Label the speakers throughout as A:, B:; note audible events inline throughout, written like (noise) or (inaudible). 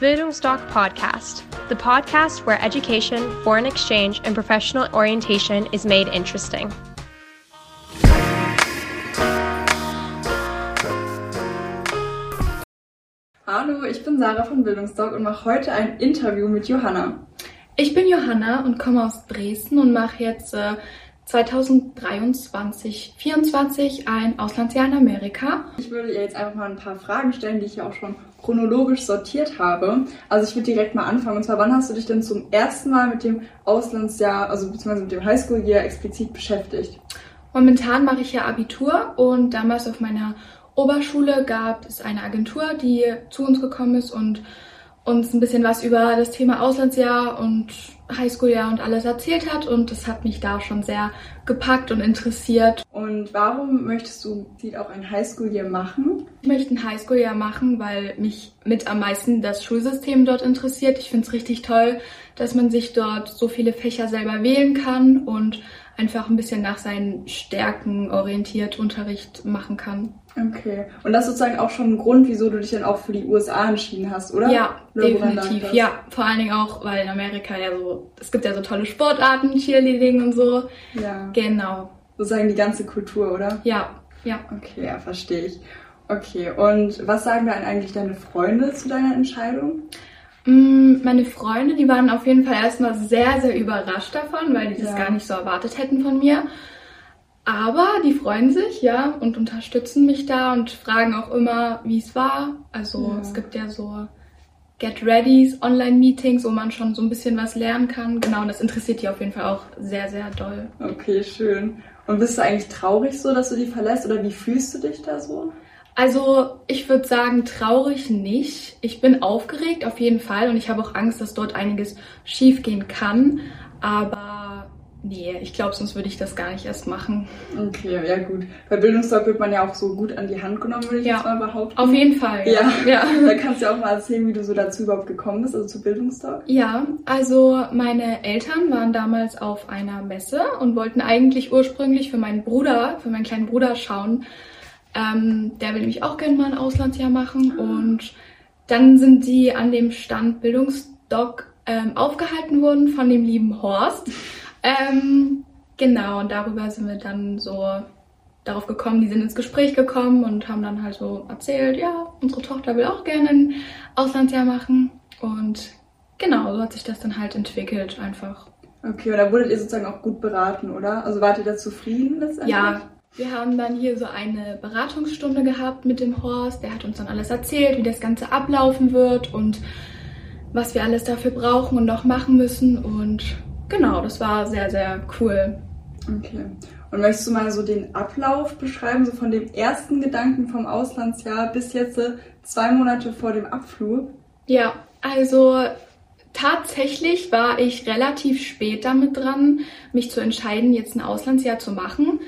A: Bildungsdoc Podcast, the podcast where education, foreign exchange, and professional orientation is made interesting.
B: Hallo, ich bin Sarah von Bildungsdoc und mache heute ein Interview mit Johanna.
C: Ich bin Johanna und komme aus Dresden und mache jetzt äh, 2023, 2024 ein Auslandsjahr in Amerika.
B: Ich würde ihr jetzt einfach mal ein paar Fragen stellen, die ich ja auch schon chronologisch sortiert habe. Also ich würde direkt mal anfangen. Und zwar, wann hast du dich denn zum ersten Mal mit dem Auslandsjahr, also beziehungsweise mit dem Highschool-Jahr explizit beschäftigt?
C: Momentan mache ich ja Abitur und damals auf meiner Oberschule gab es eine Agentur, die zu uns gekommen ist und uns ein bisschen was über das Thema Auslandsjahr und Highschooljahr und alles erzählt hat und das hat mich da schon sehr gepackt und interessiert.
B: Und warum möchtest du auch ein Highschooljahr machen?
C: Ich möchte ein Highschooljahr machen, weil mich mit am meisten das Schulsystem dort interessiert. Ich finde es richtig toll, dass man sich dort so viele Fächer selber wählen kann und einfach ein bisschen nach seinen Stärken orientiert Unterricht machen kann.
B: Okay. Und das ist sozusagen auch schon ein Grund, wieso du dich dann auch für die USA entschieden hast, oder?
C: Ja, oder definitiv. Ja, vor allen Dingen auch, weil in Amerika ja so, es gibt ja so tolle Sportarten, Cheerleading und so.
B: Ja.
C: Genau.
B: Sozusagen die ganze Kultur, oder?
C: Ja, ja.
B: Okay, ja, verstehe ich. Okay, und was sagen dann eigentlich deine Freunde zu deiner Entscheidung?
C: Mm, meine Freunde, die waren auf jeden Fall erstmal sehr, sehr überrascht davon, weil die das gar nicht so erwartet hätten von mir. Aber die freuen sich, ja, und unterstützen mich da und fragen auch immer, wie es war. Also ja. es gibt ja so Get Readys, Online-Meetings, wo man schon so ein bisschen was lernen kann. Genau, und das interessiert die auf jeden Fall auch sehr, sehr doll.
B: Okay, schön. Und bist du eigentlich traurig so, dass du die verlässt oder wie fühlst du dich da so?
C: Also ich würde sagen, traurig nicht. Ich bin aufgeregt auf jeden Fall und ich habe auch Angst, dass dort einiges schiefgehen kann. Aber nee, ich glaube, sonst würde ich das gar nicht erst machen.
B: Okay, ja gut. Bei Bildungsdoc wird man ja auch so gut an die Hand genommen, würde ich ja, jetzt mal behaupten.
C: Auf jeden Fall.
B: Ja. ja. ja. (laughs) da kannst du ja auch mal erzählen, wie du so dazu überhaupt gekommen bist, also zu Bildungsdoc.
C: Ja, also meine Eltern waren damals auf einer Messe und wollten eigentlich ursprünglich für meinen Bruder, für meinen kleinen Bruder schauen, ähm, der will nämlich auch gerne mal ein Auslandsjahr machen. Und dann sind sie an dem Stand Bildungsdoc ähm, aufgehalten worden von dem lieben Horst. Ähm, genau, und darüber sind wir dann so darauf gekommen, die sind ins Gespräch gekommen und haben dann halt so erzählt, ja, unsere Tochter will auch gerne ein Auslandsjahr machen. Und genau, so hat sich das dann halt entwickelt einfach.
B: Okay, und da wurdet ihr sozusagen auch gut beraten, oder? Also wart ihr da zufrieden
C: letztendlich? Ja, wir haben dann hier so eine Beratungsstunde gehabt mit dem Horst. Der hat uns dann alles erzählt, wie das Ganze ablaufen wird und was wir alles dafür brauchen und noch machen müssen. Und genau, das war sehr, sehr cool.
B: Okay. Und möchtest du mal so den Ablauf beschreiben, so von dem ersten Gedanken vom Auslandsjahr bis jetzt zwei Monate vor dem Abflug?
C: Ja, also tatsächlich war ich relativ spät damit dran, mich zu entscheiden, jetzt ein Auslandsjahr zu machen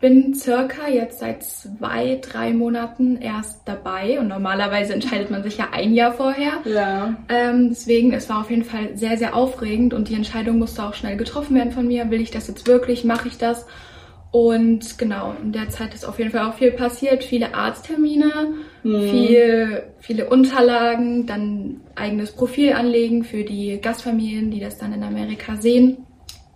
C: bin circa jetzt seit zwei, drei Monaten erst dabei und normalerweise entscheidet man sich ja ein Jahr vorher.
B: Ja.
C: Ähm, deswegen, es war auf jeden Fall sehr, sehr aufregend und die Entscheidung musste auch schnell getroffen werden von mir. Will ich das jetzt wirklich? Mache ich das? Und genau, in der Zeit ist auf jeden Fall auch viel passiert. Viele Arzttermine, mhm. viel, viele Unterlagen, dann eigenes Profil anlegen für die Gastfamilien, die das dann in Amerika sehen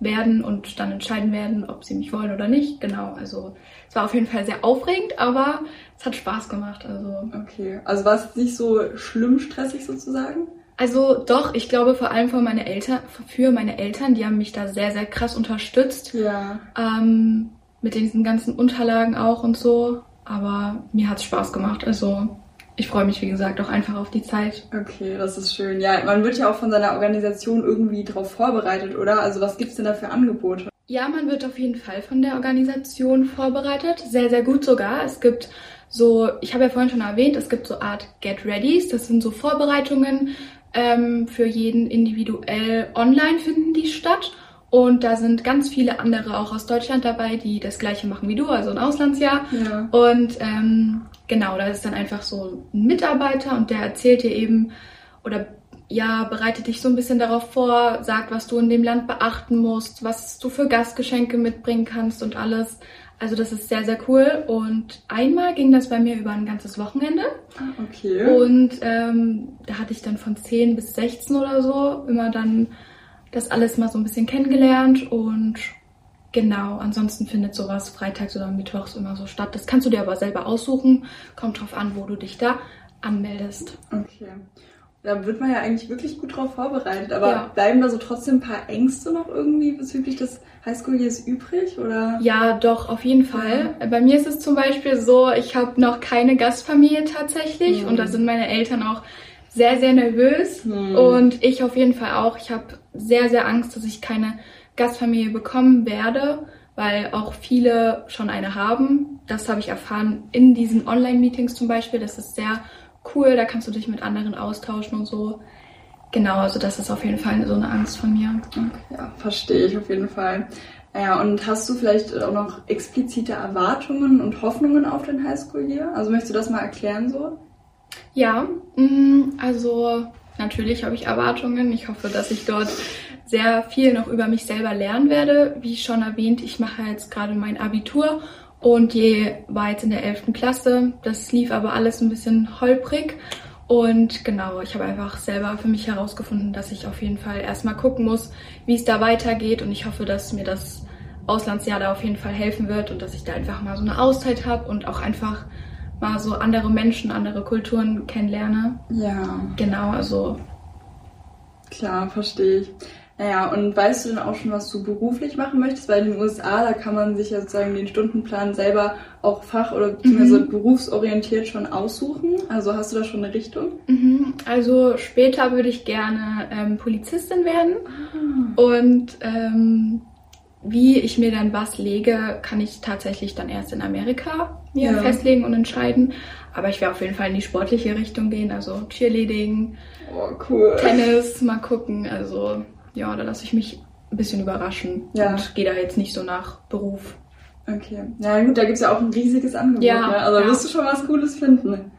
C: werden und dann entscheiden werden, ob sie mich wollen oder nicht. Genau, also es war auf jeden Fall sehr aufregend, aber es hat Spaß gemacht. Also
B: okay, also war es nicht so schlimm stressig sozusagen?
C: Also doch, ich glaube vor allem für meine Eltern, für meine Eltern, die haben mich da sehr sehr krass unterstützt.
B: Ja.
C: Ähm, mit diesen ganzen Unterlagen auch und so. Aber mir hat es Spaß gemacht. Also ich freue mich, wie gesagt, auch einfach auf die Zeit.
B: Okay, das ist schön. Ja, man wird ja auch von seiner Organisation irgendwie darauf vorbereitet, oder? Also was gibt es denn da für Angebote?
C: Ja, man wird auf jeden Fall von der Organisation vorbereitet. Sehr, sehr gut sogar. Es gibt so, ich habe ja vorhin schon erwähnt, es gibt so Art Get Readys. Das sind so Vorbereitungen ähm, für jeden individuell online finden die statt. Und da sind ganz viele andere auch aus Deutschland dabei, die das gleiche machen wie du, also ein Auslandsjahr.
B: Ja.
C: Und ähm, genau, da ist dann einfach so ein Mitarbeiter und der erzählt dir eben oder ja, bereitet dich so ein bisschen darauf vor, sagt, was du in dem Land beachten musst, was du für Gastgeschenke mitbringen kannst und alles. Also das ist sehr, sehr cool. Und einmal ging das bei mir über ein ganzes Wochenende.
B: Ah, okay.
C: Und ähm, da hatte ich dann von 10 bis 16 oder so immer dann das alles mal so ein bisschen kennengelernt. Und genau, ansonsten findet sowas freitags oder mittwochs immer so statt. Das kannst du dir aber selber aussuchen. Kommt drauf an, wo du dich da anmeldest.
B: Okay. Da wird man ja eigentlich wirklich gut drauf vorbereitet. Aber
C: Ja.
B: bleiben da so trotzdem ein paar Ängste noch irgendwie bezüglich des Highschool-Years übrig? Oder?
C: Ja, doch, auf jeden Fall. Bei mir ist es zum Beispiel so, ich habe noch keine Gastfamilie tatsächlich
B: Mhm.
C: und da sind meine Eltern auch sehr, sehr nervös
B: Mhm.
C: und ich auf jeden Fall auch. Ich habe sehr, sehr Angst, dass ich keine Gastfamilie bekommen werde, weil auch viele schon eine haben. Das habe ich erfahren in diesen Online-Meetings zum Beispiel. Das ist sehr cool, da kannst du dich mit anderen austauschen und so. Genau, also das ist auf jeden Fall so eine Angst von mir.
B: Ja, verstehe ich auf jeden Fall. Ja, und hast du vielleicht auch noch explizite Erwartungen und Hoffnungen auf den Highschool-Year? Also möchtest du das mal erklären so?
C: Ja, mm, also natürlich habe ich Erwartungen. Ich hoffe, dass ich dort sehr viel noch über mich selber lernen werde. Wie schon erwähnt, ich mache jetzt gerade mein Abitur und je war jetzt in der 11. Klasse. Das lief aber alles ein bisschen holprig. Und genau, ich habe einfach selber für mich herausgefunden, dass ich auf jeden Fall erstmal gucken muss, wie es da weitergeht. Und ich hoffe, dass mir das Auslandsjahr da auf jeden Fall helfen wird und dass ich da einfach mal so eine Auszeit habe und auch einfach mal so andere Menschen, andere Kulturen kennenlerne.
B: Ja,
C: Genau, also
B: klar, verstehe ich. Naja, und weißt du denn auch schon, was du beruflich machen möchtest? Weil in den USA, da kann man sich ja sozusagen den Stundenplan selber auch fach- oder beziehungsweise berufsorientiert schon aussuchen. Also hast du da schon eine Richtung?
C: mhm. also später würde ich gerne ähm, Polizistin werden und ähm, wie ich mir dann was lege, kann ich tatsächlich dann erst in Amerika
B: Ja.
C: festlegen und entscheiden. Aber ich werde auf jeden Fall in die sportliche Richtung gehen, also Cheerleading,
B: Oh, cool.
C: Tennis, mal gucken. Also ja, da lasse ich mich ein bisschen überraschen
B: Ja.
C: und gehe da jetzt nicht so nach Beruf.
B: Okay. Na gut, da gibt's ja auch ein riesiges Angebot,
C: Ja,
B: ne? Also
C: ja.
B: wirst du schon was Cooles finden.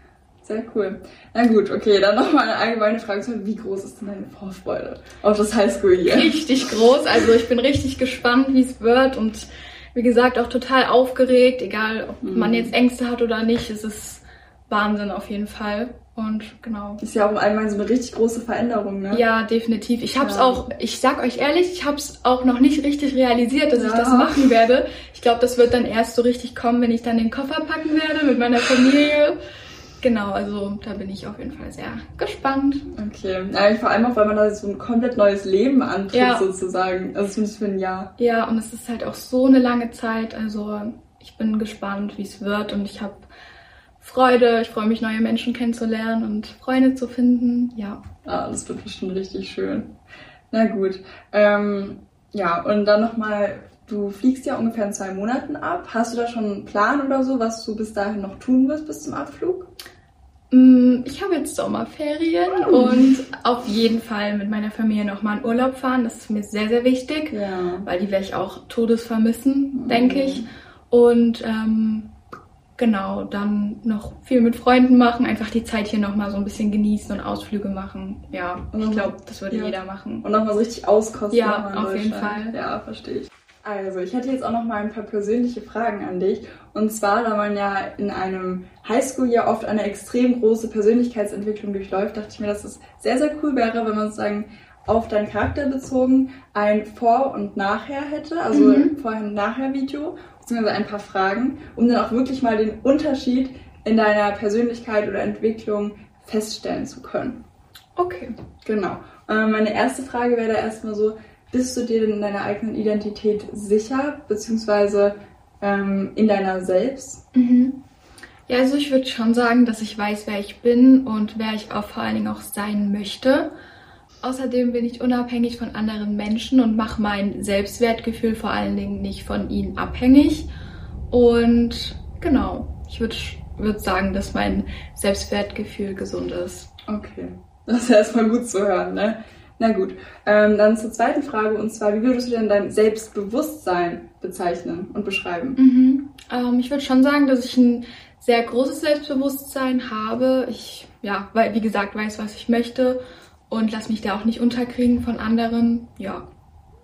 B: Sehr cool. Na gut, okay, dann nochmal eine allgemeine Frage. Wie groß ist denn deine Vorfreude auf das Highschool hier?
C: richtig groß. Also ich bin richtig gespannt, wie es wird und wie gesagt auch total aufgeregt, egal ob
B: Mhm.
C: man jetzt Ängste hat oder nicht. Es ist Wahnsinn auf jeden Fall. Und genau.
B: Ist ja auch allgemein so eine richtig große Veränderung, ne?
C: Ja, definitiv. Ich hab's
B: Ja.
C: auch, ich sag euch ehrlich, ich hab's auch noch nicht richtig realisiert, dass ich
B: Ja.
C: das machen werde. Ich glaube, das wird dann erst so richtig kommen, wenn ich dann den Koffer packen werde mit meiner Familie. Genau, also da bin ich auf jeden Fall sehr gespannt.
B: Okay. Ja, vor allem auch, weil man da so ein komplett neues Leben antritt,
C: Ja.
B: sozusagen. Also zumindest für ein Jahr.
C: Ja, und es ist halt auch so eine lange Zeit. Also ich bin gespannt, wie es wird und ich habe Freude. Ich freue mich, neue Menschen kennenzulernen und Freunde zu finden. Ja.
B: Ah, das wird bestimmt richtig schön. Na gut. Ähm, ja, und dann nochmal, du fliegst ja ungefähr in zwei Monaten ab. Hast du da schon einen Plan oder so, was du bis dahin noch tun wirst bis zum Abflug?
C: Mm, Ich habe jetzt Sommerferien und auf jeden Fall mit meiner Familie nochmal in Urlaub fahren. Das ist mir sehr, sehr wichtig,
B: Ja.
C: weil die werde ich auch todes vermissen,
B: Mhm.
C: denke ich. Und ähm, genau, dann noch viel mit Freunden machen, einfach die Zeit hier nochmal so ein bisschen genießen und Ausflüge machen. Ja,
B: Und
C: ich
B: noch-
C: glaube, das würde
B: ja.
C: jeder machen.
B: Und nochmal so richtig auskosten.
C: Ja, auf jeden. Fall.
B: Ja, verstehe ich. Also, ich hätte jetzt auch noch mal ein paar persönliche Fragen an dich. Und zwar, da man ja in einem Highschool ja oft eine extrem große Persönlichkeitsentwicklung durchläuft, dachte ich mir, dass es sehr, sehr cool wäre, wenn man sozusagen auf deinen Charakter bezogen ein Vor- und Nachher hätte, also
C: Mhm.
B: Vorher- und Nachher-Video, beziehungsweise ein paar Fragen, um dann auch wirklich mal den Unterschied in deiner Persönlichkeit oder Entwicklung feststellen zu können.
C: Okay.
B: Genau. Ähm, meine erste Frage wäre da erstmal so, bist du dir denn in deiner eigenen Identität sicher, beziehungsweise ähm, in deiner selbst?
C: Mhm. Ja, also ich würde schon sagen, dass ich weiß, wer ich bin und wer ich auch vor allen Dingen auch sein möchte. Außerdem bin ich unabhängig von anderen Menschen und mache mein Selbstwertgefühl vor allen Dingen nicht von ihnen abhängig. Und genau, ich würde würd sagen, dass mein Selbstwertgefühl gesund ist.
B: Okay. Das ist erstmal gut zu hören, ne? Na gut. Ähm, dann zur zweiten Frage und zwar, wie würdest du denn dein Selbstbewusstsein bezeichnen und beschreiben?
C: Mhm. Ähm, ich würde schon sagen, dass ich ein sehr großes Selbstbewusstsein habe. Ich, ja, weil, wie gesagt, weiß, was ich möchte und lass mich da auch nicht unterkriegen von anderen. Ja.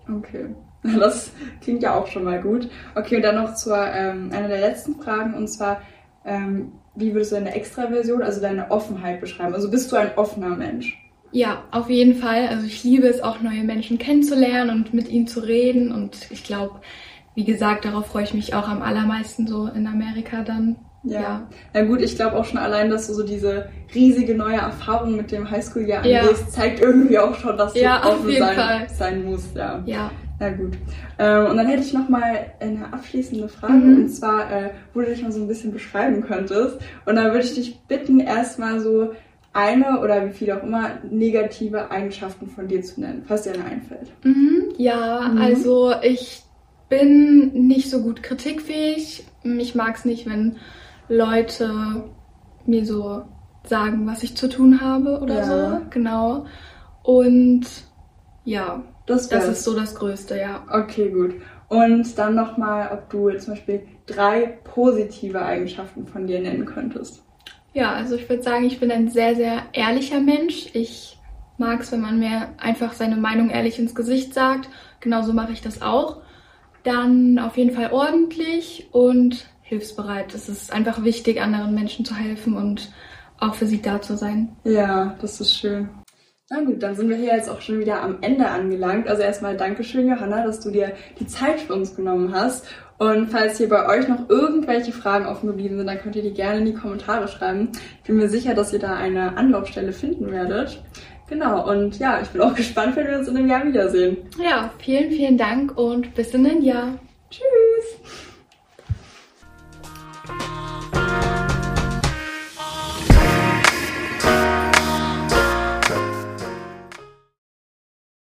B: Okay. (laughs) Das klingt ja auch schon mal gut. Okay, und dann noch zur ähm, einer der letzten Fragen und zwar, ähm, wie würdest du deine Extraversion, also deine Offenheit beschreiben? Also bist du ein offener Mensch?
C: Ja, auf jeden Fall. Also ich liebe es auch, neue Menschen kennenzulernen und mit ihnen zu reden. Und ich glaube, wie gesagt, darauf freue ich mich auch am allermeisten so in Amerika dann.
B: Ja. ja. Na gut, ich glaube auch schon allein, dass du so diese riesige neue Erfahrung mit dem Highschool-Jahr ja. angehst, zeigt irgendwie auch schon, dass du
C: ja, offen
B: sein, sein musst. Ja.
C: ja.
B: Na gut. Ähm, und dann hätte ich noch mal eine abschließende Frage mhm. und zwar, äh, wo du dich mal so ein bisschen beschreiben könntest. Und dann würde ich dich bitten, erstmal so eine oder wie viel auch immer negative Eigenschaften von dir zu nennen, falls dir eine einfällt.
C: Mhm, ja, mhm. also ich bin nicht so gut kritikfähig. Ich mag es nicht, wenn Leute mir so sagen, was ich zu tun habe oder ja. so. Genau. Und ja, das, das ist so das Größte, ja.
B: Okay, gut. Und dann nochmal, ob du zum Beispiel drei positive Eigenschaften von dir nennen könntest.
C: Ja, also ich würde sagen, ich bin ein sehr, sehr ehrlicher Mensch. Ich mag es, wenn man mir einfach seine Meinung ehrlich ins Gesicht sagt. Genauso mache ich das auch. Dann auf jeden Fall ordentlich und hilfsbereit. Es ist einfach wichtig, anderen Menschen zu helfen und auch für sie da zu sein.
B: Ja, das ist schön. Na gut, dann sind wir hier jetzt auch schon wieder am Ende angelangt. Also erstmal Dankeschön, Johanna, dass du dir die Zeit für uns genommen hast. Und falls hier bei euch noch irgendwelche Fragen offen geblieben sind, dann könnt ihr die gerne in die Kommentare schreiben. Ich bin mir sicher, dass ihr da eine Anlaufstelle finden werdet. Genau, und ja, ich bin auch (laughs) gespannt, wenn wir uns in einem Jahr wiedersehen.
C: Ja, vielen, vielen Dank und bis in einem Jahr.
B: Tschüss.